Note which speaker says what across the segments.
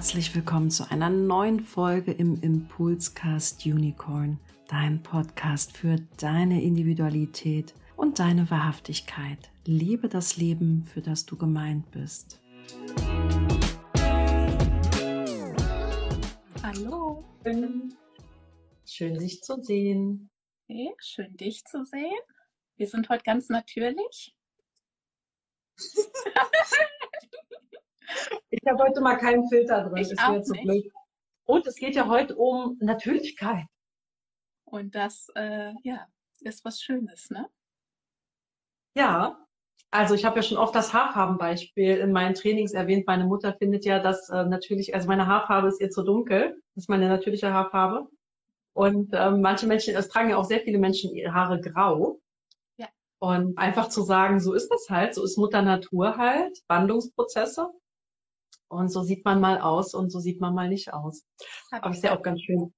Speaker 1: herzlich willkommen zu einer neuen Folge im Impulscast Unicorn, dein Podcast für deine Individualität und deine Wahrhaftigkeit. Liebe das Leben, für das du gemeint bist.
Speaker 2: Hallo.
Speaker 1: Schön, dich zu sehen.
Speaker 2: Hey, schön, dich zu sehen. Wir sind heute ganz natürlich.
Speaker 1: Ich habe heute mal keinen Filter drin.
Speaker 2: Ich ist auch so blöd.
Speaker 1: Und es geht ja heute um Natürlichkeit.
Speaker 2: Und das, äh, ja, ist was Schönes, ne?
Speaker 1: Ja, also ich habe ja schon oft das Haarfarbenbeispiel in meinen Trainings erwähnt. Meine Mutter findet ja, dass äh, natürlich, also meine Haarfarbe ist ihr zu dunkel. Das ist meine natürliche Haarfarbe. Und ähm, manche Menschen, es tragen ja auch sehr viele Menschen ihre Haare grau. Ja. Und einfach zu sagen, so ist das halt, so ist Mutter Natur halt, Wandlungsprozesse. Und so sieht man mal aus und so sieht man mal nicht aus. Aber ist ja auch ganz schön.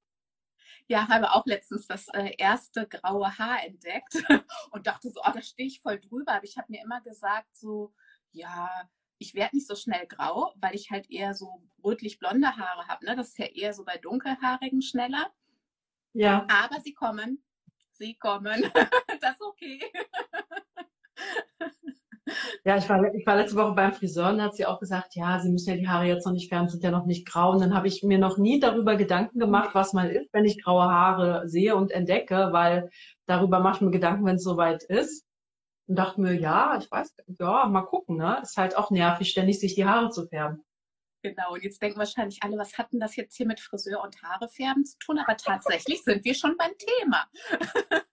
Speaker 2: Ja, habe auch letztens das äh, erste graue Haar entdeckt und dachte so, oh, da stehe ich voll drüber. Aber ich habe mir immer gesagt, so, ja, ich werde nicht so schnell grau, weil ich halt eher so rötlich-blonde Haare habe. Ne? Das ist ja eher so bei dunkelhaarigen schneller. Ja. Aber sie kommen. Sie kommen. das ist okay.
Speaker 1: Ja, ich war, ich war letzte Woche beim Friseur und da hat sie auch gesagt, ja, sie müssen ja die Haare jetzt noch nicht färben, sind ja noch nicht grau. Und dann habe ich mir noch nie darüber Gedanken gemacht, was mal ist, wenn ich graue Haare sehe und entdecke, weil darüber mache ich mir Gedanken, wenn es soweit ist. Und dachte mir, ja, ich weiß, ja, mal gucken, ne? Ist halt auch nervig, ständig sich die Haare zu färben.
Speaker 2: Genau, und jetzt denken wahrscheinlich alle, was hatten das jetzt hier mit Friseur und Haare färben zu tun? Aber tatsächlich sind wir schon beim Thema.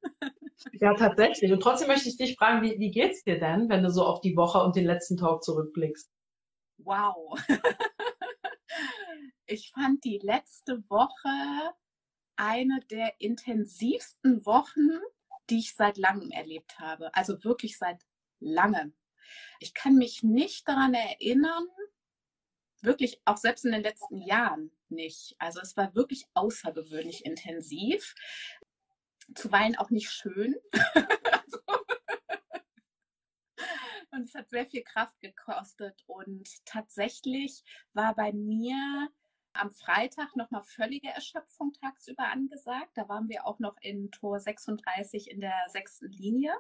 Speaker 1: Ja, tatsächlich. Und trotzdem möchte ich dich fragen, wie, wie geht's dir denn, wenn du so auf die Woche und den letzten Talk zurückblickst?
Speaker 2: Wow. ich fand die letzte Woche eine der intensivsten Wochen, die ich seit langem erlebt habe. Also wirklich seit langem. Ich kann mich nicht daran erinnern, wirklich auch selbst in den letzten Jahren nicht. Also es war wirklich außergewöhnlich intensiv zuweilen auch nicht schön. und es hat sehr viel Kraft gekostet. Und tatsächlich war bei mir am Freitag nochmal völlige Erschöpfung tagsüber angesagt. Da waren wir auch noch in Tor 36 in der sechsten Linie.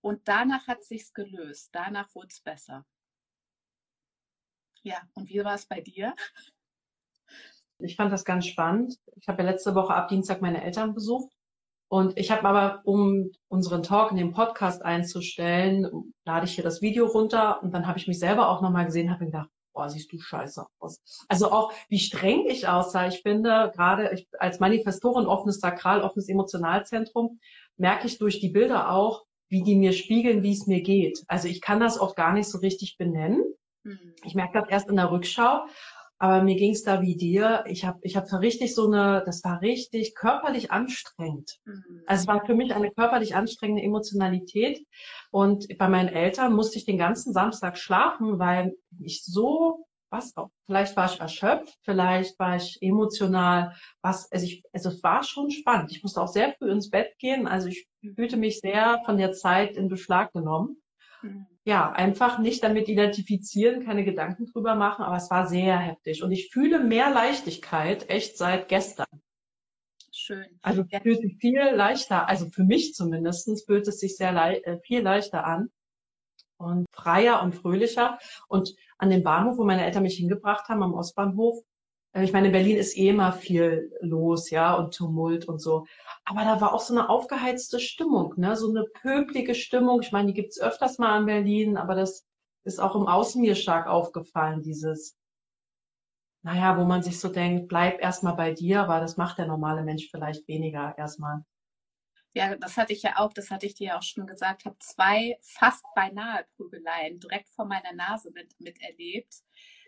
Speaker 2: Und danach hat sich's gelöst. Danach wurde es besser. Ja, und wie war es bei dir?
Speaker 1: Ich fand das ganz spannend. Ich habe ja letzte Woche ab Dienstag meine Eltern besucht. Und ich habe aber, um unseren Talk in den Podcast einzustellen, lade ich hier das Video runter und dann habe ich mich selber auch nochmal gesehen, habe gedacht, boah, siehst du scheiße aus. Also auch, wie streng ich aussah. Ich finde, gerade ich, als Manifestorin offenes Sakral, offenes Emotionalzentrum, merke ich durch die Bilder auch, wie die mir spiegeln, wie es mir geht. Also ich kann das auch gar nicht so richtig benennen. Mhm. Ich merke das erst in der Rückschau. Aber mir ging es da wie dir. Ich habe ich hab richtig so eine, das war richtig körperlich anstrengend. Mhm. Also es war für mich eine körperlich anstrengende Emotionalität. Und bei meinen Eltern musste ich den ganzen Samstag schlafen, weil ich so, was auch, vielleicht war ich erschöpft, vielleicht war ich emotional, was, also ich, also es war schon spannend. Ich musste auch sehr früh ins Bett gehen. Also ich fühlte mich sehr von der Zeit in Beschlag genommen. Ja, einfach nicht damit identifizieren, keine Gedanken drüber machen, aber es war sehr heftig. Und ich fühle mehr Leichtigkeit echt seit gestern.
Speaker 2: Schön.
Speaker 1: Also ja. fühlt sich viel leichter, also für mich zumindestens fühlt es sich sehr le äh, viel leichter an und freier und fröhlicher. Und an dem Bahnhof, wo meine Eltern mich hingebracht haben, am Ostbahnhof, äh, ich meine, in Berlin ist eh immer viel los, ja, und Tumult und so. Aber da war auch so eine aufgeheizte Stimmung, ne, so eine pöblige Stimmung. Ich meine, die gibt's öfters mal in Berlin, aber das ist auch im Außen mir stark aufgefallen, dieses, naja, wo man sich so denkt, bleib erstmal bei dir, aber das macht der normale Mensch vielleicht weniger erstmal.
Speaker 2: Ja, das hatte ich ja auch, das hatte ich dir ja auch schon gesagt, habe zwei fast beinahe Prügeleien direkt vor meiner Nase mit, miterlebt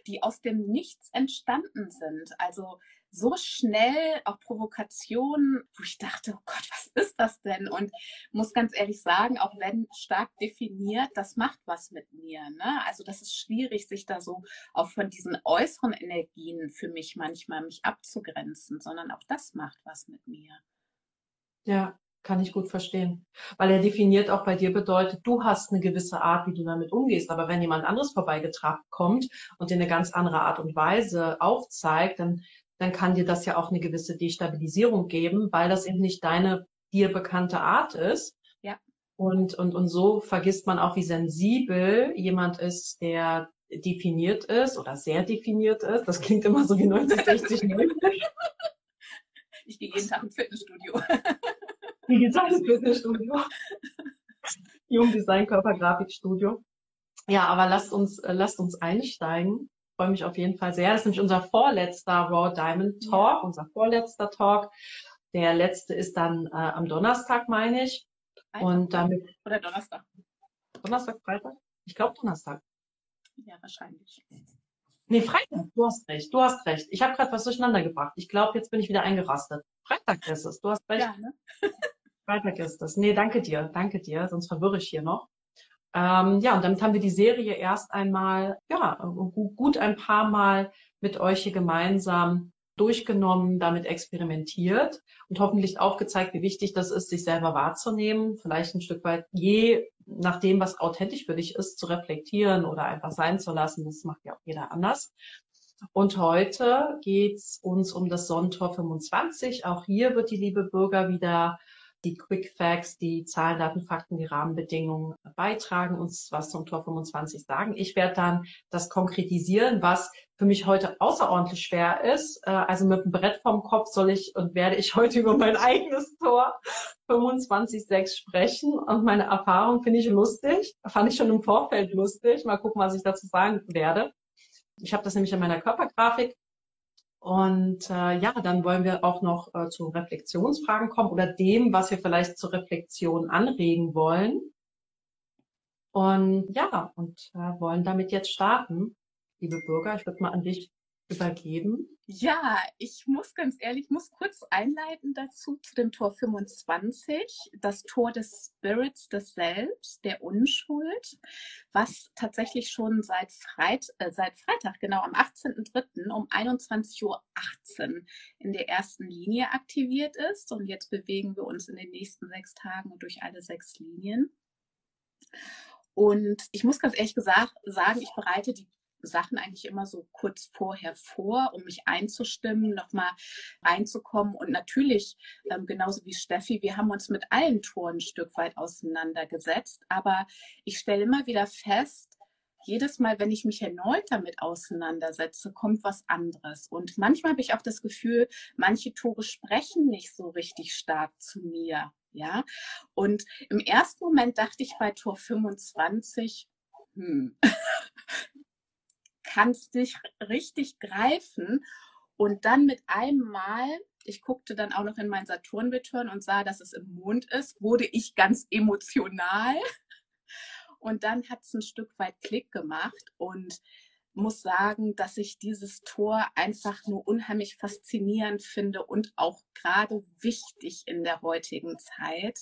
Speaker 2: die aus dem Nichts entstanden sind. Also so schnell auch Provokationen, wo ich dachte, oh Gott, was ist das denn? Und muss ganz ehrlich sagen, auch wenn stark definiert, das macht was mit mir. Ne? Also das ist schwierig, sich da so auch von diesen äußeren Energien für mich manchmal mich abzugrenzen, sondern auch das macht was mit mir.
Speaker 1: Ja, Kann ich gut verstehen. Weil er definiert auch bei dir bedeutet, du hast eine gewisse Art, wie du damit umgehst. Aber wenn jemand anderes vorbeigetragen kommt und dir eine ganz andere Art und Weise aufzeigt, dann, dann kann dir das ja auch eine gewisse Destabilisierung geben, weil das eben nicht deine dir bekannte Art ist.
Speaker 2: Ja.
Speaker 1: Und, und, und so vergisst man auch, wie sensibel jemand ist, der definiert ist oder sehr definiert ist. Das klingt immer so wie 1960, 90.
Speaker 2: Ich gehe jeden Tag ins Fitnessstudio.
Speaker 1: Digitales Fitnessstudio. Jungdesign Körpergrafikstudio. Ja, aber lasst uns, äh, lasst uns einsteigen. Ich freue mich auf jeden Fall sehr. Das ist nämlich unser vorletzter Raw Diamond Talk, ja. unser vorletzter Talk. Der letzte ist dann äh, am Donnerstag, meine ich.
Speaker 2: Freitag. Und damit. Oder Donnerstag.
Speaker 1: Donnerstag, Freitag? Ich glaube Donnerstag.
Speaker 2: Ja, wahrscheinlich.
Speaker 1: Nee, Freitag, du hast recht, du hast recht. Ich habe gerade was durcheinander gebracht. Ich glaube, jetzt bin ich wieder eingerastet. Freitag ist es, du hast recht. Ja, ne? Freitag ist es. Nee, danke dir, danke dir, sonst verwirre ich hier noch. Ähm, ja, und damit haben wir die Serie erst einmal, ja, gut ein paar Mal mit euch hier gemeinsam durchgenommen, damit experimentiert und hoffentlich aufgezeigt, wie wichtig das ist, sich selber wahrzunehmen, vielleicht ein Stück weit je nach dem, was authentisch für dich ist, zu reflektieren oder einfach sein zu lassen. Das macht ja auch jeder anders. Und heute geht's uns um das Sonnentor 25. Auch hier wird die liebe Bürger wieder die Quick Facts, die Zahlen, Daten, Fakten, die Rahmenbedingungen beitragen, uns was zum Tor 25 sagen. Ich werde dann das konkretisieren, was für mich heute außerordentlich schwer ist. Äh, also mit dem Brett vom Kopf soll ich und werde ich heute über mein eigenes Tor 25.6 sprechen. Und meine Erfahrung finde ich lustig. Fand ich schon im Vorfeld lustig. Mal gucken, was ich dazu sagen werde. Ich habe das nämlich in meiner Körpergrafik und äh, ja, dann wollen wir auch noch äh, zu Reflexionsfragen kommen oder dem, was wir vielleicht zur Reflexion anregen wollen. Und ja, und äh, wollen damit jetzt starten. Liebe Bürger, ich würde mal an dich übergeben.
Speaker 2: Ja, ich muss ganz ehrlich, ich muss kurz einleiten dazu zu dem Tor 25, das Tor des Spirits, des Selbst, der Unschuld, was tatsächlich schon seit, Freit äh, seit Freitag, genau am 18.03. um 21.18 Uhr in der ersten Linie aktiviert ist. Und jetzt bewegen wir uns in den nächsten sechs Tagen durch alle sechs Linien. Und ich muss ganz ehrlich gesagt sagen, ich bereite die Sachen eigentlich immer so kurz vorher vor, um mich einzustimmen, nochmal reinzukommen. Und natürlich, ähm, genauso wie Steffi, wir haben uns mit allen Toren ein Stück weit auseinandergesetzt. Aber ich stelle immer wieder fest, jedes Mal, wenn ich mich erneut damit auseinandersetze, kommt was anderes. Und manchmal habe ich auch das Gefühl, manche Tore sprechen nicht so richtig stark zu mir. Ja, und im ersten Moment dachte ich bei Tor 25, hm, kannst dich richtig greifen und dann mit einem Mal, ich guckte dann auch noch in meinen Saturn-Return und sah, dass es im Mond ist, wurde ich ganz emotional. Und dann hat es ein Stück weit Klick gemacht und muss sagen, dass ich dieses Tor einfach nur unheimlich faszinierend finde und auch gerade wichtig in der heutigen Zeit,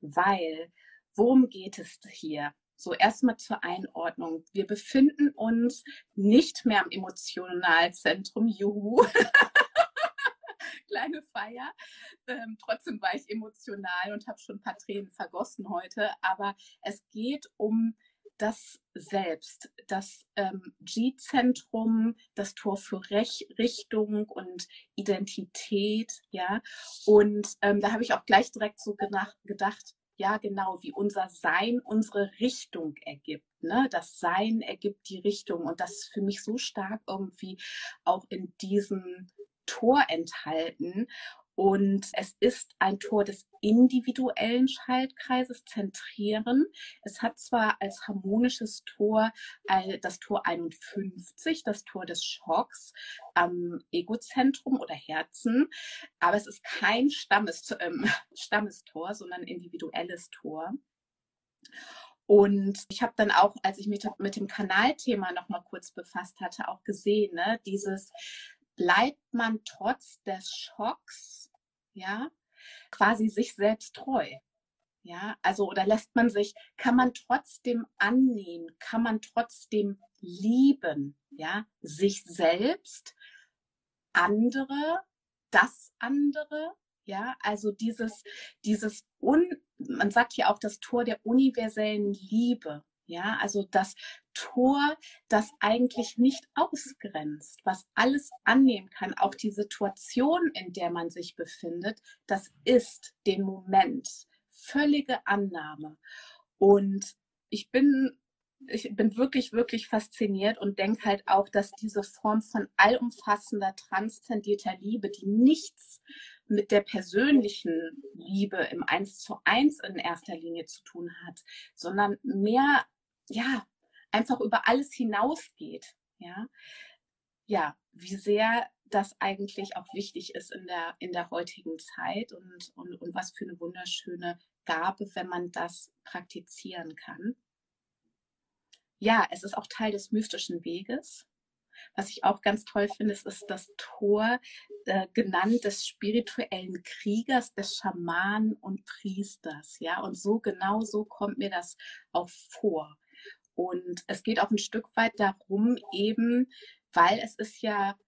Speaker 2: weil worum geht es hier? So erstmal zur Einordnung. Wir befinden uns nicht mehr am Emotionalzentrum. Juhu. Kleine Feier. Ähm, trotzdem war ich emotional und habe schon ein paar Tränen vergossen heute. Aber es geht um das Selbst, das ähm, G-Zentrum, das Tor für Rech Richtung und Identität, ja. Und ähm, da habe ich auch gleich direkt so gedacht, ja genau, wie unser Sein unsere Richtung ergibt. Ne? Das Sein ergibt die Richtung und das ist für mich so stark irgendwie auch in diesem Tor enthalten. Und es ist ein Tor des individuellen Schaltkreises, Zentrieren. Es hat zwar als harmonisches Tor das Tor 51, das Tor des Schocks am Egozentrum oder Herzen, aber es ist kein Stammes, ähm, Stammestor, sondern individuelles Tor. Und ich habe dann auch, als ich mich mit dem Kanalthema noch mal kurz befasst hatte, auch gesehen, ne, dieses bleibt man trotz des Schocks, ja, quasi sich selbst treu. Ja, also oder lässt man sich, kann man trotzdem annehmen, kann man trotzdem lieben, ja, sich selbst, andere, das andere, Ja, also dieses, dieses un, man sagt ja auch das Tor der universellen Liebe. Ja, also das Tor, das eigentlich nicht ausgrenzt, was alles annehmen kann, auch die Situation, in der man sich befindet, das ist den Moment. Völlige Annahme. Und ich bin ich bin wirklich, wirklich fasziniert und denke halt auch, dass diese Form von allumfassender, transzendierter Liebe, die nichts mit der persönlichen Liebe im Eins zu eins in erster Linie zu tun hat, sondern mehr, ja, einfach über alles hinausgeht. Ja, ja, wie sehr das eigentlich auch wichtig ist in der, in der heutigen Zeit und, und, und was für eine wunderschöne Gabe, wenn man das praktizieren kann. Ja, es ist auch Teil des mystischen Weges. Was ich auch ganz toll finde, ist, ist das Tor äh, genannt des spirituellen Kriegers, des Schamanen und Priesters. Ja, und so genau so kommt mir das auch vor. Und es geht auch ein Stück weit darum, eben, weil es ist ja,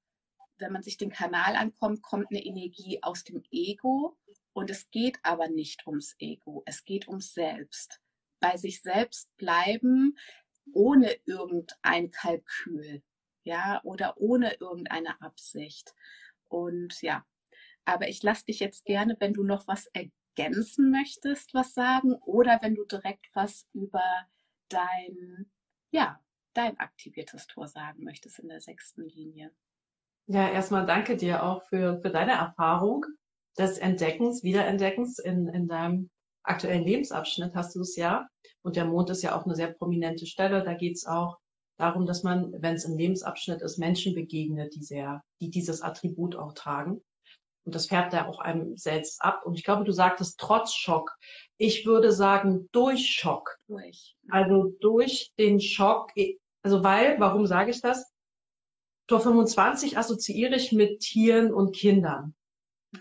Speaker 2: wenn man sich den Kanal ankommt, kommt eine Energie aus dem Ego. Und es geht aber nicht ums Ego, es geht ums Selbst. Bei sich selbst bleiben, ohne irgendein Kalkül ja, oder ohne irgendeine Absicht. Und ja, aber ich lasse dich jetzt gerne, wenn du noch was ergänzen möchtest, was sagen oder wenn du direkt was über dein, ja, dein aktiviertes Tor sagen möchtest in der sechsten Linie.
Speaker 1: Ja, erstmal danke dir auch für, für deine Erfahrung des Entdeckens, Wiederentdeckens in, in deinem aktuellen Lebensabschnitt hast du es ja. Und der Mond ist ja auch eine sehr prominente Stelle. Da geht es auch darum, dass man, wenn es im Lebensabschnitt ist, Menschen begegnet, die sehr, die dieses Attribut auch tragen. Und das färbt ja auch einem selbst ab. Und ich glaube, du sagtest trotz Schock. Ich würde sagen durch Schock. Durch. Also durch den Schock. Also weil, warum sage ich das? Tor 25 assoziiere ich mit Tieren und Kindern.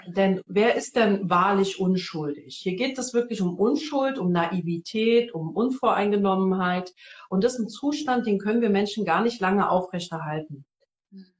Speaker 1: Denn wer ist denn wahrlich unschuldig? Hier geht es wirklich um Unschuld, um Naivität, um Unvoreingenommenheit. Und das ist ein Zustand, den können wir Menschen gar nicht lange aufrechterhalten.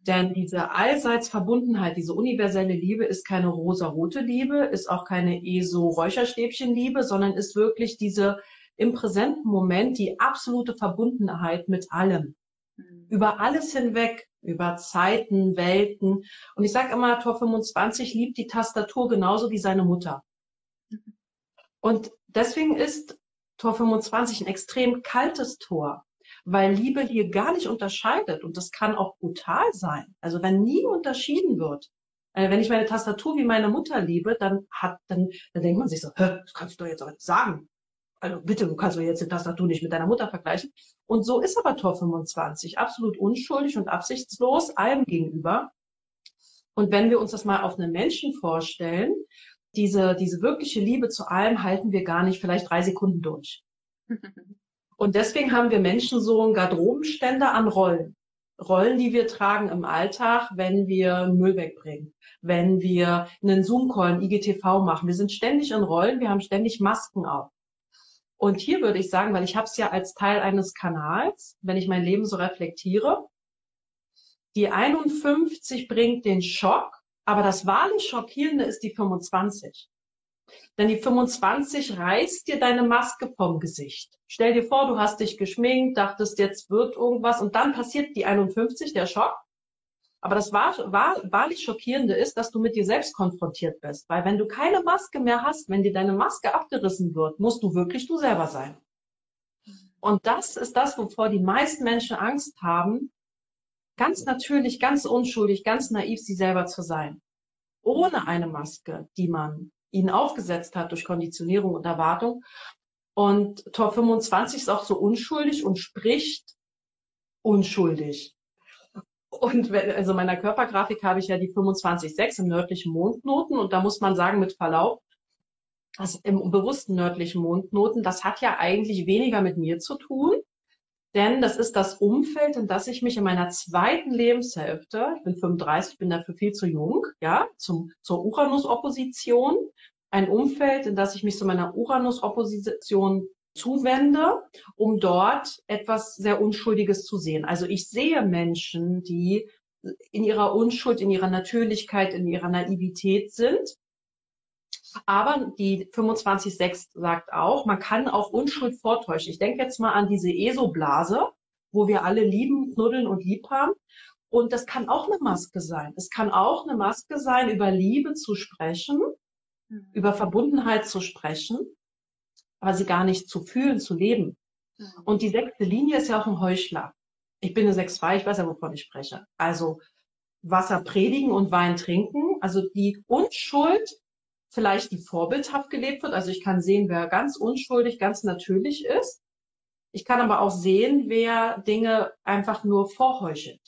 Speaker 1: Mhm. Denn diese allseits Verbundenheit, diese universelle Liebe ist keine rosa-rote Liebe, ist auch keine ESO-Räucherstäbchen-Liebe, sondern ist wirklich diese im präsenten Moment die absolute Verbundenheit mit allem. Mhm. Über alles hinweg, über Zeiten, Welten. Und ich sage immer, Tor 25 liebt die Tastatur genauso wie seine Mutter. Und deswegen ist Tor 25 ein extrem kaltes Tor, weil Liebe hier gar nicht unterscheidet. Und das kann auch brutal sein. Also wenn nie unterschieden wird, äh, wenn ich meine Tastatur wie meine Mutter liebe, dann hat, dann, dann denkt man sich so, das kannst du doch jetzt auch nicht sagen also bitte, du kannst doch jetzt die Tastatur nicht mit deiner Mutter vergleichen. Und so ist aber Tor 25 absolut unschuldig und absichtslos allem gegenüber. Und wenn wir uns das mal auf einen Menschen vorstellen, diese, diese wirkliche Liebe zu allem halten wir gar nicht vielleicht drei Sekunden durch. Und deswegen haben wir Menschen so einen Garderobenständer an Rollen. Rollen, die wir tragen im Alltag, wenn wir Müll wegbringen, wenn wir einen Zoom-Call, einen IGTV machen. Wir sind ständig in Rollen, wir haben ständig Masken auf. Und hier würde ich sagen, weil ich habe es ja als Teil eines Kanals, wenn ich mein Leben so reflektiere, die 51 bringt den Schock, aber das wahrlich Schockierende ist die 25. Denn die 25 reißt dir deine Maske vom Gesicht. Stell dir vor, du hast dich geschminkt, dachtest, jetzt wird irgendwas und dann passiert die 51, der Schock. Aber das wahr, wahr, wahrlich Schockierende ist, dass du mit dir selbst konfrontiert bist. Weil wenn du keine Maske mehr hast, wenn dir deine Maske abgerissen wird, musst du wirklich du selber sein. Und das ist das, wovor die meisten Menschen Angst haben, ganz natürlich, ganz unschuldig, ganz naiv sie selber zu sein. Ohne eine Maske, die man ihnen aufgesetzt hat durch Konditionierung und Erwartung. Und Tor 25 ist auch so unschuldig und spricht unschuldig. Und wenn, also meiner Körpergrafik habe ich ja die 25,6 im nördlichen Mondnoten und da muss man sagen, mit Verlaub, also im bewussten nördlichen Mondnoten, das hat ja eigentlich weniger mit mir zu tun, denn das ist das Umfeld, in das ich mich in meiner zweiten Lebenshälfte, ich bin 35, bin dafür viel zu jung, ja, zum, zur Uranus-Opposition, ein Umfeld, in das ich mich zu meiner Uranus-Opposition zuwende, um dort etwas sehr Unschuldiges zu sehen. Also ich sehe Menschen, die in ihrer Unschuld, in ihrer Natürlichkeit, in ihrer Naivität sind. Aber die 25.6 sagt auch, man kann auch Unschuld vortäuschen. Ich denke jetzt mal an diese ESO-Blase, wo wir alle lieben, knuddeln und lieb haben. Und das kann auch eine Maske sein. Es kann auch eine Maske sein, über Liebe zu sprechen, mhm. über Verbundenheit zu sprechen, aber sie gar nicht zu fühlen, zu leben. Mhm. Und die sechste Linie ist ja auch ein Heuchler. Ich bin eine 6-2, ich weiß ja, wovon ich spreche. Also Wasser predigen und Wein trinken. Also die Unschuld, vielleicht die vorbildhaft gelebt wird. Also ich kann sehen, wer ganz unschuldig, ganz natürlich ist. Ich kann aber auch sehen, wer Dinge einfach nur vorheuchelt.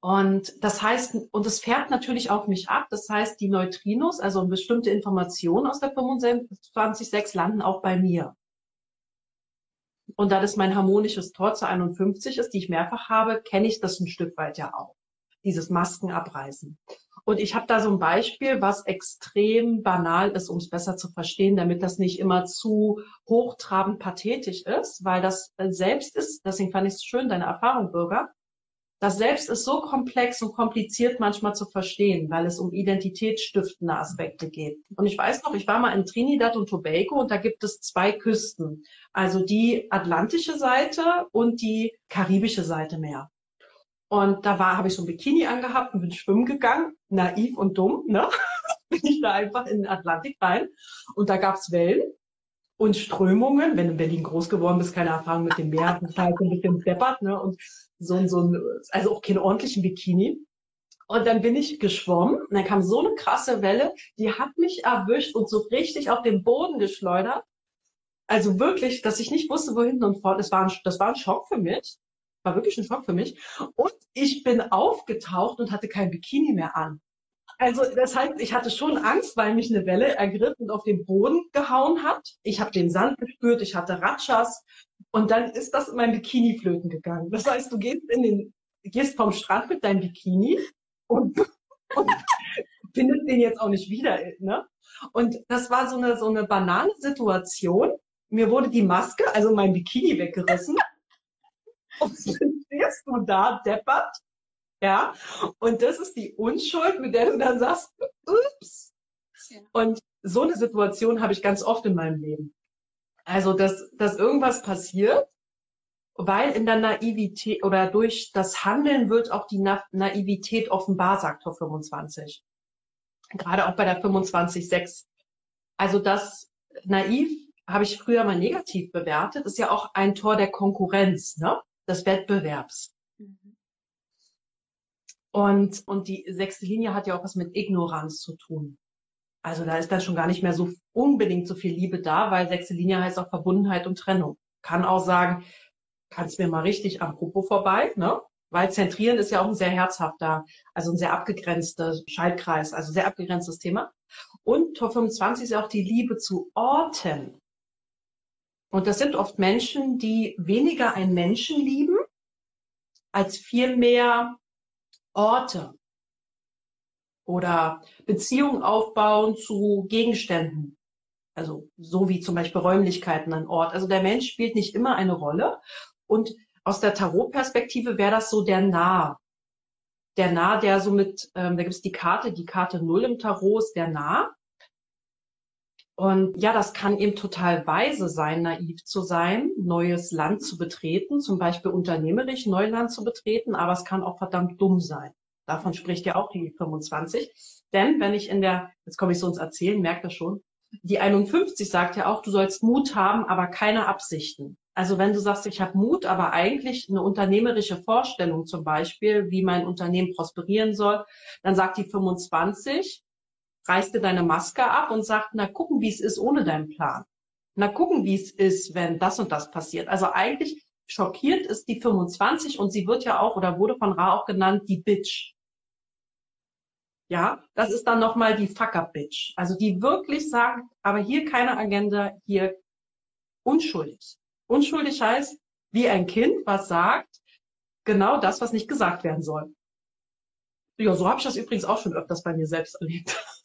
Speaker 1: Und das heißt, und es fährt natürlich auf mich ab. Das heißt, die Neutrinos, also bestimmte Informationen aus der 25.6 landen auch bei mir. Und da das mein harmonisches Tor zu 51 ist, die ich mehrfach habe, kenne ich das ein Stück weit ja auch. Dieses Masken abreißen. Und ich habe da so ein Beispiel, was extrem banal ist, um es besser zu verstehen, damit das nicht immer zu hochtrabend pathetisch ist, weil das selbst ist, deswegen fand ich es schön, deine Erfahrung, Bürger, das Selbst ist so komplex und kompliziert manchmal zu verstehen, weil es um identitätsstiftende Aspekte geht. Und ich weiß noch, ich war mal in Trinidad und Tobago und da gibt es zwei Küsten. Also die atlantische Seite und die karibische Seite mehr. Und da war, habe ich so ein Bikini angehabt und bin schwimmen gegangen, naiv und dumm, ne? bin ich da einfach in den Atlantik rein. Und da gab's Wellen und Strömungen. Wenn du in Berlin groß geworden bist, keine Erfahrung mit dem Meer, das halt ein bisschen deppert, ne? Und so, so ein, also auch keinen ordentlichen Bikini. Und dann bin ich geschwommen und dann kam so eine krasse Welle, die hat mich erwischt und so richtig auf den Boden geschleudert. Also wirklich, dass ich nicht wusste, wo hinten und vorne. Das war ein, das war ein Schock für mich. War wirklich ein Schock für mich. Und ich bin aufgetaucht und hatte kein Bikini mehr an. Also das heißt, ich hatte schon Angst, weil mich eine Welle ergriffen und auf den Boden gehauen hat. Ich habe den Sand gespürt, ich hatte Ratschas, und dann ist das in mein Bikini flöten gegangen. Das heißt, du gehst in den, gehst vom Strand mit deinem Bikini und, und findest den jetzt auch nicht wieder, ne? Und das war so eine, so eine banale Situation. Mir wurde die Maske, also mein Bikini weggerissen. und stehst du da deppert. Ja. Und das ist die Unschuld, mit der du dann sagst, ups. Und so eine Situation habe ich ganz oft in meinem Leben. Also, dass, dass irgendwas passiert, weil in der Naivität oder durch das Handeln wird auch die Na Naivität offenbar, sagt Tor 25. Gerade auch bei der 25.6. Also das naiv habe ich früher mal negativ bewertet, ist ja auch ein Tor der Konkurrenz, ne? Des Wettbewerbs. Mhm. Und, und die sechste Linie hat ja auch was mit Ignoranz zu tun. Also da ist dann schon gar nicht mehr so unbedingt so viel Liebe da, weil sechste Linie heißt auch Verbundenheit und Trennung. Kann auch sagen, kannst mir mal richtig am Popo vorbei, ne? Weil zentrieren ist ja auch ein sehr herzhafter, also ein sehr abgegrenzter Schaltkreis, also sehr abgegrenztes Thema. Und Tor 25 ist auch die Liebe zu Orten. Und das sind oft Menschen, die weniger einen Menschen lieben, als vielmehr Orte oder Beziehungen aufbauen zu Gegenständen. Also so wie zum Beispiel Räumlichkeiten an Ort. Also der Mensch spielt nicht immer eine Rolle. Und aus der Tarot-Perspektive wäre das so der Nah. Der Nah, der so mit, ähm, da gibt es die Karte, die Karte Null im Tarot ist der Nah. Und ja, das kann eben total weise sein, naiv zu sein, neues Land zu betreten, zum Beispiel unternehmerisch Neuland zu betreten, aber es kann auch verdammt dumm sein. Davon spricht ja auch die 25. Denn wenn ich in der, jetzt komme ich so ins Erzählen, merkt das schon, die 51 sagt ja auch, du sollst Mut haben, aber keine Absichten. Also wenn du sagst, ich habe Mut, aber eigentlich eine unternehmerische Vorstellung zum Beispiel, wie mein Unternehmen prosperieren soll, dann sagt die 25, reiß dir deine Maske ab und sagt, na gucken, wie es ist ohne deinen Plan. Na gucken, wie es ist, wenn das und das passiert. Also eigentlich schockiert ist die 25 und sie wird ja auch oder wurde von Ra auch genannt die Bitch. Ja, das ist dann nochmal die Fucker-Bitch. Also die wirklich sagt, aber hier keine Agenda, hier unschuldig. Unschuldig heißt, wie ein Kind, was sagt, genau das, was nicht gesagt werden soll. Ja, so habe ich das übrigens auch schon öfters bei mir selbst erlebt.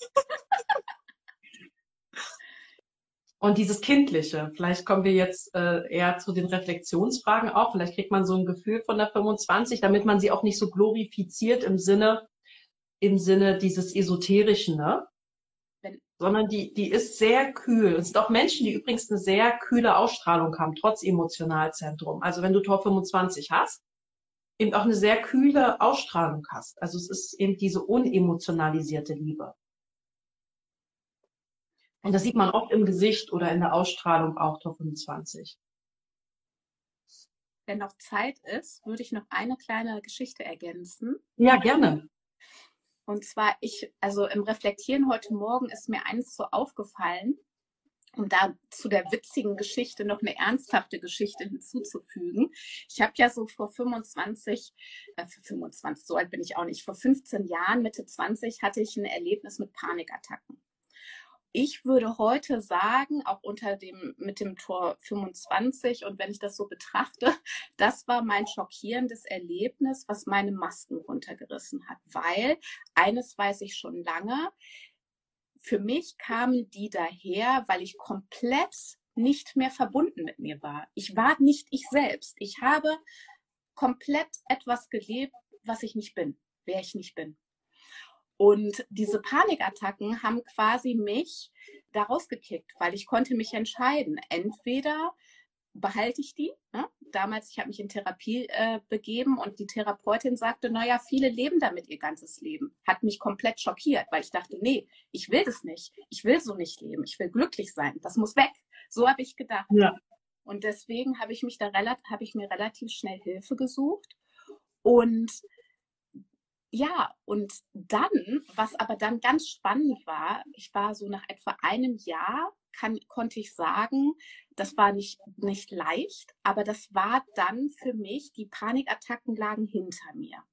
Speaker 1: Und dieses Kindliche, vielleicht kommen wir jetzt äh, eher zu den Reflexionsfragen auch, vielleicht kriegt man so ein Gefühl von der 25, damit man sie auch nicht so glorifiziert im Sinne, im Sinne dieses Esoterischen, ne? Sondern die, die ist sehr kühl. Es sind auch Menschen, die übrigens eine sehr kühle Ausstrahlung haben, trotz Emotionalzentrum. Also wenn du Tor 25 hast, eben auch eine sehr kühle Ausstrahlung hast. Also es ist eben diese unemotionalisierte Liebe. Und das sieht man oft im Gesicht oder in der Ausstrahlung auch Tor 25.
Speaker 2: Wenn noch Zeit ist, würde ich noch eine kleine Geschichte ergänzen.
Speaker 1: Ja, gerne.
Speaker 2: Und zwar, ich, also im Reflektieren heute Morgen ist mir eines so aufgefallen, um da zu der witzigen Geschichte noch eine ernsthafte Geschichte hinzuzufügen. Ich habe ja so vor 25, äh, für 25, so alt bin ich auch nicht, vor 15 Jahren, Mitte 20, hatte ich ein Erlebnis mit Panikattacken. Ich würde heute sagen, auch unter dem, mit dem Tor 25 und wenn ich das so betrachte, das war mein schockierendes Erlebnis, was meine Masken runtergerissen hat, weil eines weiß ich schon lange, für mich kamen die daher, weil ich komplett nicht mehr verbunden mit mir war. Ich war nicht ich selbst. Ich habe komplett etwas gelebt, was ich nicht bin, wer ich nicht bin. Und diese Panikattacken haben quasi mich da rausgekickt, weil ich konnte mich entscheiden. Entweder behalte ich die. Ne? Damals, ich habe mich in Therapie äh, begeben und die Therapeutin sagte, naja, viele leben damit ihr ganzes Leben. Hat mich komplett schockiert, weil ich dachte, nee, ich will das nicht. Ich will so nicht leben. Ich will glücklich sein. Das muss weg. So habe ich gedacht. Ja. Und deswegen habe ich mich da relativ, habe ich mir relativ schnell Hilfe gesucht und ja, und dann, was aber dann ganz spannend war, ich war so nach etwa einem Jahr, kann, konnte ich sagen, das war nicht, nicht leicht, aber das war dann für mich, die Panikattacken lagen hinter mir.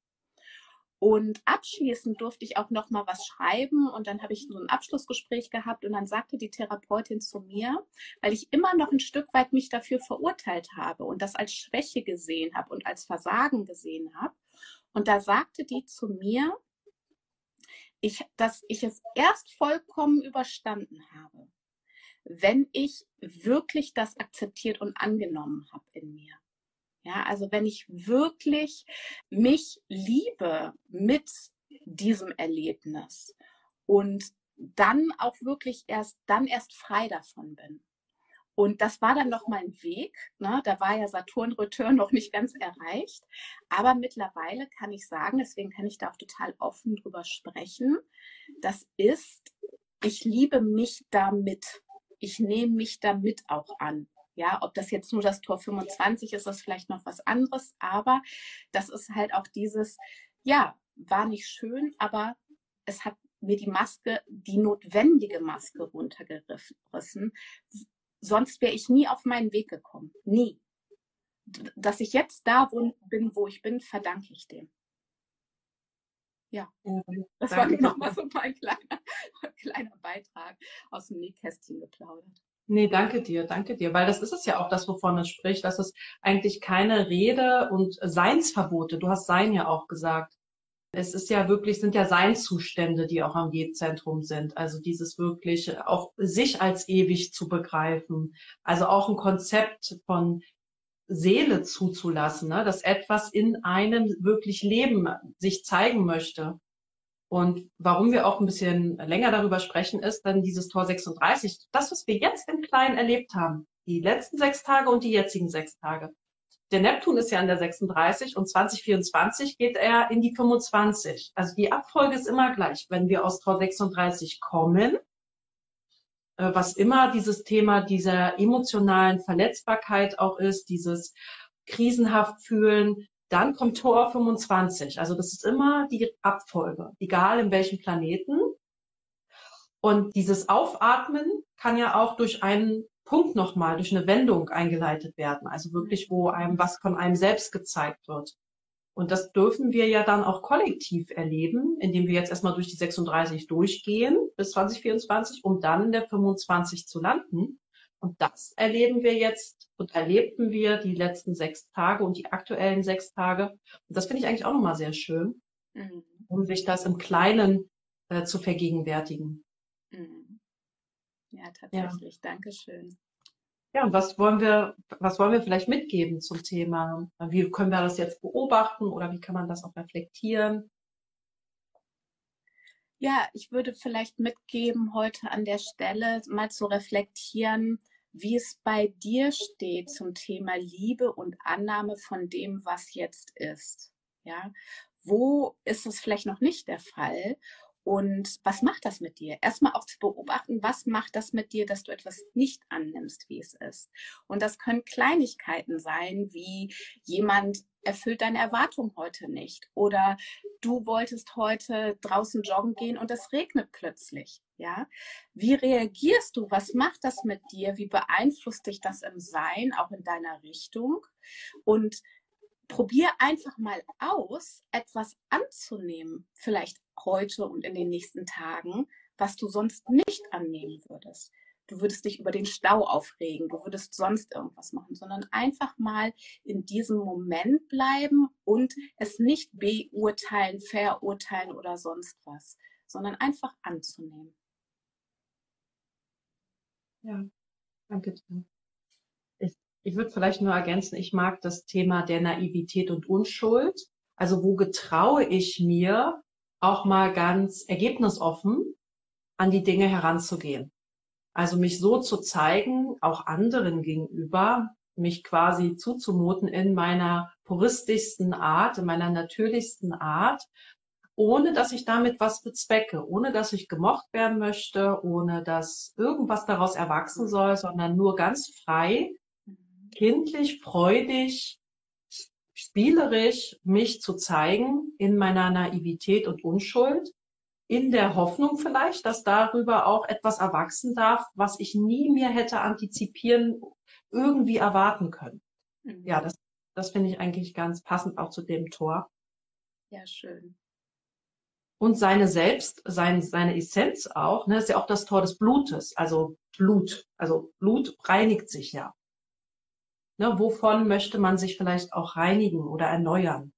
Speaker 2: Und abschließend durfte ich auch noch mal was schreiben und dann habe ich so ein Abschlussgespräch gehabt und dann sagte die Therapeutin zu mir, weil ich immer noch ein Stück weit mich dafür verurteilt habe und das als Schwäche gesehen habe und als Versagen gesehen habe. Und da sagte die zu mir, ich, dass ich es erst vollkommen überstanden habe, wenn ich wirklich das akzeptiert und angenommen habe in mir. Ja, also wenn ich wirklich mich liebe mit diesem Erlebnis und dann auch wirklich erst, dann erst frei davon bin. Und das war dann noch mal ein Weg. Ne? Da war ja Saturn-Return noch nicht ganz erreicht. Aber mittlerweile kann ich sagen, deswegen kann ich da auch total offen drüber sprechen. Das ist, ich liebe mich damit. Ich nehme mich damit auch an. Ja, ob das jetzt nur das Tor 25 ist, ist vielleicht noch was anderes. Aber das ist halt auch dieses, ja, war nicht schön, aber es hat mir die Maske, die notwendige Maske runtergerissen, Sonst wäre ich nie auf meinen Weg gekommen. Nie. Dass ich jetzt da bin, wo ich bin, verdanke ich dem. Ja, das war nochmal so mein kleiner, kleiner Beitrag aus dem Nähkästchen geplaudert.
Speaker 1: Nee, danke dir, danke dir, weil das ist es ja auch das, wovon es spricht, dass es eigentlich keine Rede und Seinsverbote, du hast Sein ja auch gesagt, es ist ja wirklich, sind ja Seinszustände, die auch am Gebzentrum sind. Also dieses wirklich auch sich als ewig zu begreifen. Also auch ein Konzept von Seele zuzulassen, ne? dass etwas in einem wirklich Leben sich zeigen möchte. Und warum wir auch ein bisschen länger darüber sprechen, ist dann dieses Tor 36, das, was wir jetzt im Kleinen erlebt haben, die letzten sechs Tage und die jetzigen sechs Tage der Neptun ist ja in der 36 und 2024 geht er in die 25. Also die Abfolge ist immer gleich. Wenn wir aus Tor 36 kommen, äh, was immer dieses Thema dieser emotionalen Verletzbarkeit auch ist, dieses krisenhaft fühlen, dann kommt Tor 25. Also das ist immer die Abfolge, egal in welchem Planeten. Und dieses Aufatmen kann ja auch durch einen Punkt nochmal durch eine Wendung eingeleitet werden. Also wirklich, wo einem was von einem selbst gezeigt wird. Und das dürfen wir ja dann auch kollektiv erleben, indem wir jetzt erstmal durch die 36 durchgehen bis 2024, um dann in der 25 zu landen. Und das erleben wir jetzt und erlebten wir die letzten sechs Tage und die aktuellen sechs Tage. Und das finde ich eigentlich auch nochmal sehr schön, mhm. um sich das im Kleinen äh, zu vergegenwärtigen. Mhm.
Speaker 2: Ja, tatsächlich. Ja. Dankeschön.
Speaker 1: Ja, und was wollen wir, was wollen wir vielleicht mitgeben zum Thema? Wie können wir das jetzt beobachten oder wie kann man das auch reflektieren?
Speaker 2: Ja, ich würde vielleicht mitgeben, heute an der Stelle mal zu reflektieren, wie es bei dir steht zum Thema Liebe und Annahme von dem, was jetzt ist. Ja, wo ist es vielleicht noch nicht der Fall? Und was macht das mit dir? Erstmal auch zu beobachten, was macht das mit dir, dass du etwas nicht annimmst, wie es ist. Und das können Kleinigkeiten sein, wie jemand erfüllt deine Erwartung heute nicht. Oder du wolltest heute draußen joggen gehen und es regnet plötzlich. Ja, wie reagierst du? Was macht das mit dir? Wie beeinflusst dich das im Sein, auch in deiner Richtung? Und probier einfach mal aus, etwas anzunehmen, vielleicht heute und in den nächsten Tagen, was du sonst nicht annehmen würdest. Du würdest dich über den Stau aufregen, du würdest sonst irgendwas machen, sondern einfach mal in diesem Moment bleiben und es nicht beurteilen, verurteilen oder sonst was, sondern einfach anzunehmen.
Speaker 1: Ja, danke dir. Ich, würde vielleicht nur ergänzen, ich mag das Thema der Naivität und Unschuld. Also wo getraue ich mir, auch mal ganz ergebnisoffen an die Dinge heranzugehen. Also mich so zu zeigen, auch anderen gegenüber, mich quasi zuzumuten in meiner puristischsten Art, in meiner natürlichsten Art, ohne dass ich damit was bezwecke, ohne dass ich gemocht werden möchte, ohne dass irgendwas daraus erwachsen soll, sondern nur ganz frei, kindlich, freudig, spielerisch mich zu zeigen in meiner Naivität und Unschuld, in der Hoffnung vielleicht, dass darüber auch etwas erwachsen darf, was ich nie mehr hätte antizipieren, irgendwie erwarten können. Mhm. Ja, das, das finde ich eigentlich ganz passend auch zu dem Tor.
Speaker 2: Ja, schön.
Speaker 1: Und seine Selbst, sein, seine Essenz auch, ne, ist ja auch das Tor des Blutes, also Blut. Also Blut reinigt sich ja. Ne, wovon möchte man sich vielleicht auch reinigen oder erneuern?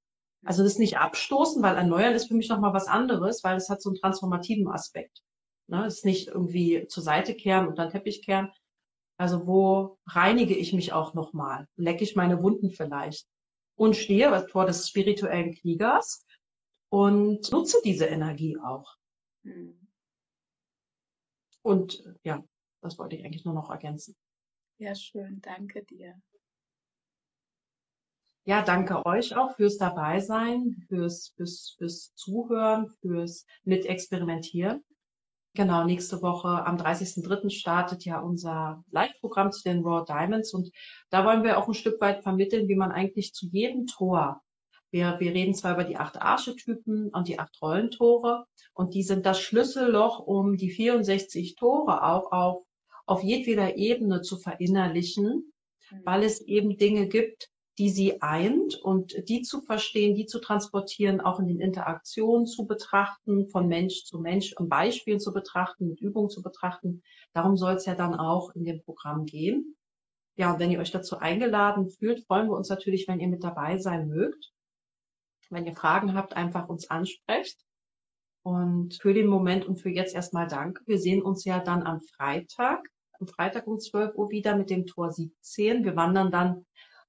Speaker 1: Also das nicht abstoßen, weil erneuern ist für mich nochmal was anderes, weil es hat so einen transformativen Aspekt. Ne, es ist nicht irgendwie zur Seite kehren und dann Teppich kehren. Also wo reinige ich mich auch nochmal? Lecke ich meine Wunden vielleicht? Und stehe vor des spirituellen Kriegers und nutze diese Energie auch. Mhm. Und ja, das wollte ich eigentlich nur noch ergänzen.
Speaker 2: Ja, schön. Danke dir.
Speaker 1: Ja, danke euch auch fürs Dabeisein, fürs, fürs, fürs Zuhören, fürs Mitexperimentieren. Genau, nächste Woche am 30.03. startet ja unser Live-Programm zu den Raw Diamonds und da wollen wir auch ein Stück weit vermitteln, wie man eigentlich zu jedem Tor, wir, wir reden zwar über die acht Archetypen und die acht Rollentore und die sind das Schlüsselloch, um die 64 Tore auch auf, auf jedweder Ebene zu verinnerlichen, mhm. weil es eben Dinge gibt, die sie eint und die zu verstehen, die zu transportieren, auch in den Interaktionen zu betrachten, von Mensch zu Mensch und Beispielen zu betrachten, mit Übungen zu betrachten. Darum soll es ja dann auch in dem Programm gehen. Ja, und wenn ihr euch dazu eingeladen fühlt, freuen wir uns natürlich, wenn ihr mit dabei sein mögt. Wenn ihr Fragen habt, einfach uns ansprecht. Und für den Moment und für jetzt erstmal danke. Wir sehen uns ja dann am Freitag, am Freitag um 12 Uhr wieder mit dem Tor 17. Wir wandern dann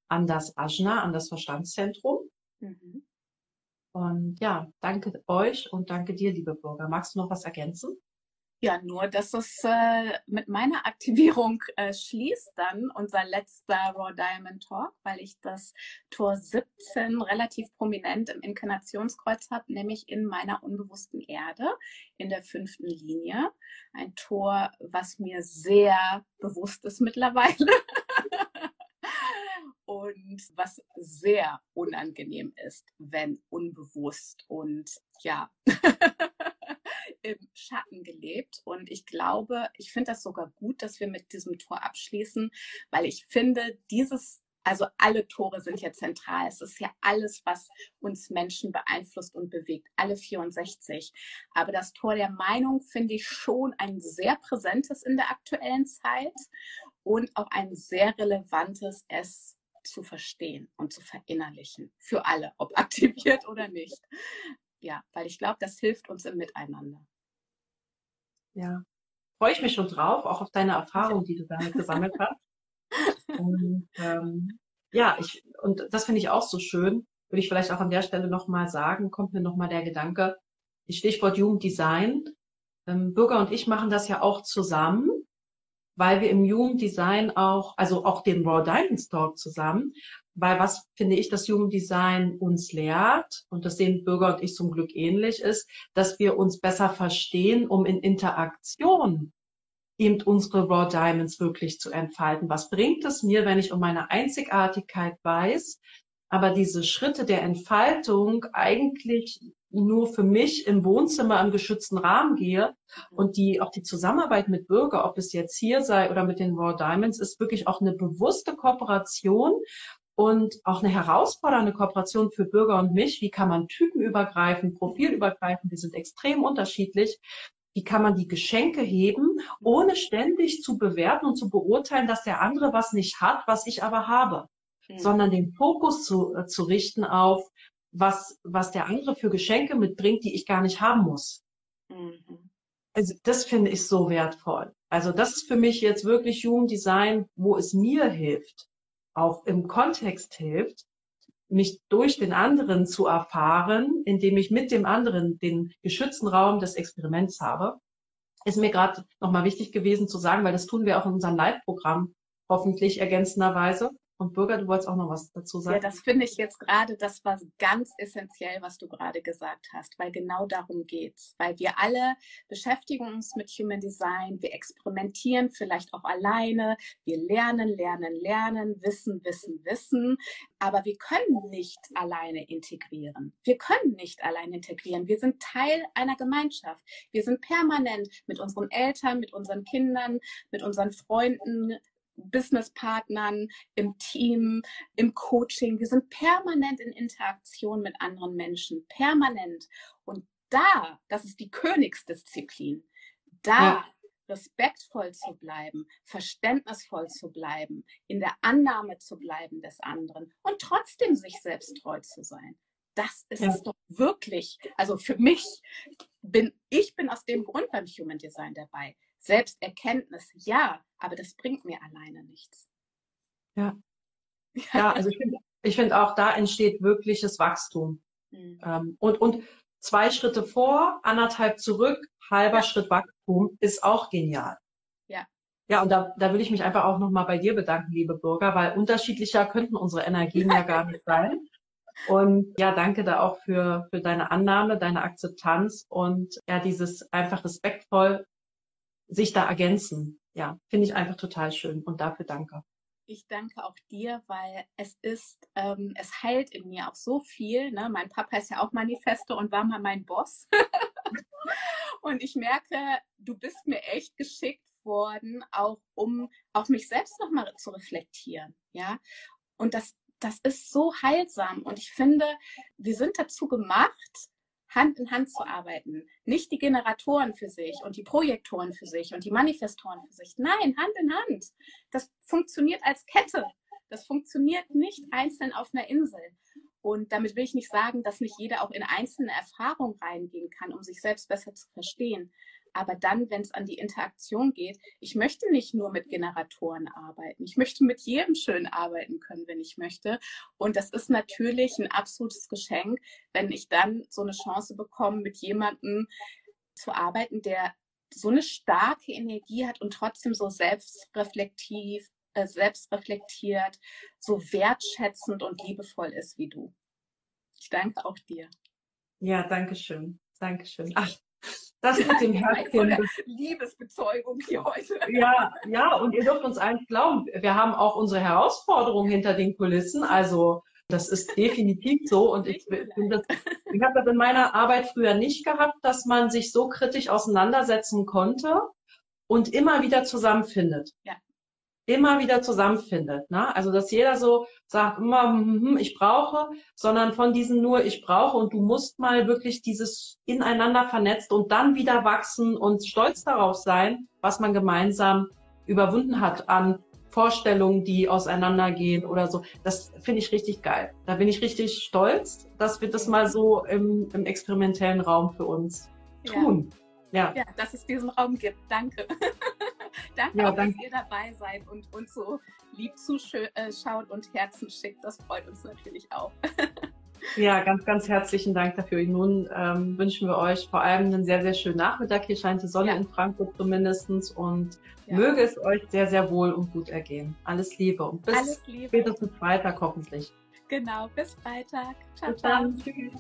Speaker 1: an das Ajna, an das Verstandszentrum. Mhm. Und ja, danke euch und danke dir, liebe Bürger. Magst du noch was ergänzen?
Speaker 2: Ja, nur, dass es äh, mit meiner Aktivierung äh, schließt dann unser letzter Raw Diamond Talk, weil ich das Tor 17 relativ prominent im Inkarnationskreuz habe, nämlich in meiner unbewussten Erde in der fünften Linie. Ein Tor, was mir sehr bewusst ist mittlerweile. und was sehr unangenehm ist, wenn unbewusst und ja, im Schatten gelebt. Und ich glaube, ich finde das sogar gut, dass wir mit diesem Tor abschließen, weil ich finde, dieses also alle Tore sind ja zentral. Es ist ja alles, was uns Menschen beeinflusst und bewegt. Alle 64. Aber das Tor der Meinung finde ich schon ein sehr präsentes in der aktuellen Zeit und auch ein sehr relevantes, es zu verstehen und zu verinnerlichen. Für alle, ob aktiviert oder nicht. Ja, weil ich glaube, das hilft uns im Miteinander.
Speaker 1: Ja, freue ich mich schon drauf, auch auf deine Erfahrung, die du damit gesammelt hast. Und ähm, ja, ich, und das finde ich auch so schön, würde ich vielleicht auch an der Stelle nochmal sagen, kommt mir nochmal der Gedanke, Stichwort Jugenddesign. Ähm, Bürger und ich machen das ja auch zusammen, weil wir im Jugenddesign auch, also auch den Raw Diamonds Talk zusammen, weil was finde ich, das Jugenddesign uns lehrt, und das sehen Bürger und ich zum Glück ähnlich, ist, dass wir uns besser verstehen, um in Interaktion eben unsere Raw Diamonds wirklich zu entfalten. Was bringt es mir, wenn ich um meine Einzigartigkeit weiß, aber diese Schritte der Entfaltung eigentlich nur für mich im Wohnzimmer im geschützten Rahmen gehe und die auch die Zusammenarbeit mit Bürger, ob es jetzt hier sei oder mit den Raw Diamonds, ist wirklich auch eine bewusste Kooperation und auch eine herausfordernde Kooperation für Bürger und mich. Wie kann man typenübergreifend, profilübergreifend, wir sind extrem unterschiedlich, wie kann man die Geschenke heben, ohne ständig zu bewerten und zu beurteilen, dass der andere was nicht hat, was ich aber habe, mhm. sondern den Fokus zu, äh, zu richten auf, was, was der andere für Geschenke mitbringt, die ich gar nicht haben muss. Mhm. Also das finde ich so wertvoll. Also das ist für mich jetzt wirklich Jugenddesign, wo es mir hilft, auch im Kontext hilft, mich durch den anderen zu erfahren, indem ich mit dem anderen den geschützten Raum des Experiments habe, ist mir gerade nochmal wichtig gewesen zu sagen, weil das tun wir auch in unserem Live-Programm hoffentlich ergänzenderweise. Und Bürger, du wolltest auch noch was dazu sagen.
Speaker 2: Ja, das finde ich jetzt gerade, das war ganz essentiell, was du gerade gesagt hast, weil genau darum geht's. Weil wir alle beschäftigen uns mit Human Design, wir experimentieren vielleicht auch alleine, wir lernen, lernen, lernen, wissen, wissen, wissen, aber wir können nicht alleine integrieren. Wir können nicht alleine integrieren. Wir sind Teil einer Gemeinschaft. Wir sind permanent mit unseren Eltern, mit unseren Kindern, mit unseren Freunden, Businesspartnern, im Team, im Coaching. Wir sind permanent in Interaktion mit anderen Menschen, permanent. Und da, das ist die Königsdisziplin, da ja. respektvoll zu bleiben, verständnisvoll zu bleiben, in der Annahme zu bleiben des anderen und trotzdem sich selbst treu zu sein. Das ist ja. es doch wirklich. Also für mich bin ich bin aus dem Grund beim Human Design dabei. Selbsterkenntnis, ja, aber das bringt mir alleine nichts.
Speaker 1: Ja. Ja, also ich finde ich find auch, da entsteht wirkliches Wachstum. Mhm. Ähm, und, und zwei Schritte vor, anderthalb zurück, halber ja. Schritt Wachstum ist auch genial.
Speaker 2: Ja.
Speaker 1: Ja, und da, da will ich mich einfach auch nochmal bei dir bedanken, liebe Bürger, weil unterschiedlicher könnten unsere Energien ja gar nicht sein. Und ja, danke da auch für, für deine Annahme, deine Akzeptanz und ja, dieses einfach respektvoll sich da ergänzen. Ja, finde ich einfach total schön und dafür danke.
Speaker 2: Ich danke auch dir, weil es ist, ähm, es heilt in mir auch so viel. Ne? Mein Papa ist ja auch Manifesto und war mal mein Boss. und ich merke, du bist mir echt geschickt worden, auch um auf mich selbst nochmal zu reflektieren. Ja, und das, das ist so heilsam. Und ich finde, wir sind dazu gemacht, Hand in Hand zu arbeiten. Nicht die Generatoren für sich und die Projektoren für sich und die Manifestoren für sich. Nein, Hand in Hand. Das funktioniert als Kette. Das funktioniert nicht einzeln auf einer Insel. Und damit will ich nicht sagen, dass nicht jeder auch in einzelne Erfahrungen reingehen kann, um sich selbst besser zu verstehen. Aber dann, wenn es an die Interaktion geht, ich möchte nicht nur mit Generatoren arbeiten. Ich möchte mit jedem schön arbeiten können, wenn ich möchte. Und das ist natürlich ein absolutes Geschenk, wenn ich dann so eine Chance bekomme, mit jemandem zu arbeiten, der so eine starke Energie hat und trotzdem so selbstreflektiv, äh, selbstreflektiert, so wertschätzend und liebevoll ist wie du. Ich danke auch dir.
Speaker 1: Ja, danke schön. Dankeschön. Ach, das mit dem Herzchen.
Speaker 2: Liebesbezeugung hier heute.
Speaker 1: Ja, ja, und ihr dürft uns eins glauben. Wir haben auch unsere Herausforderungen hinter den Kulissen. Also, das ist definitiv so. Und ich, das, ich habe das in meiner Arbeit früher nicht gehabt, dass man sich so kritisch auseinandersetzen konnte und immer wieder zusammenfindet. Ja immer wieder zusammenfindet. Ne? Also dass jeder so sagt, immer, hm, hm, hm, ich brauche, sondern von diesen nur ich brauche und du musst mal wirklich dieses ineinander vernetzt und dann wieder wachsen und stolz darauf sein, was man gemeinsam überwunden hat an Vorstellungen, die auseinandergehen oder so. Das finde ich richtig geil. Da bin ich richtig stolz, dass wir das mal so im, im experimentellen Raum für uns tun.
Speaker 2: Ja. ja, dass es diesen Raum gibt. Danke. danke, ja, auch, danke, dass ihr dabei seid und uns so lieb zuschaut äh, und Herzen schickt. Das freut uns natürlich auch.
Speaker 1: Ja, ganz, ganz herzlichen Dank dafür. Nun ähm, wünschen wir euch vor allem einen sehr, sehr schönen Nachmittag. Hier scheint die Sonne ja. in Frankfurt zumindest und ja. möge es euch sehr, sehr wohl und gut ergehen. Alles Liebe und bis Alles Liebe. spätestens Freitag hoffentlich.
Speaker 2: Genau, bis Freitag.
Speaker 1: Ciao, bis ciao. Dann. Tschüss.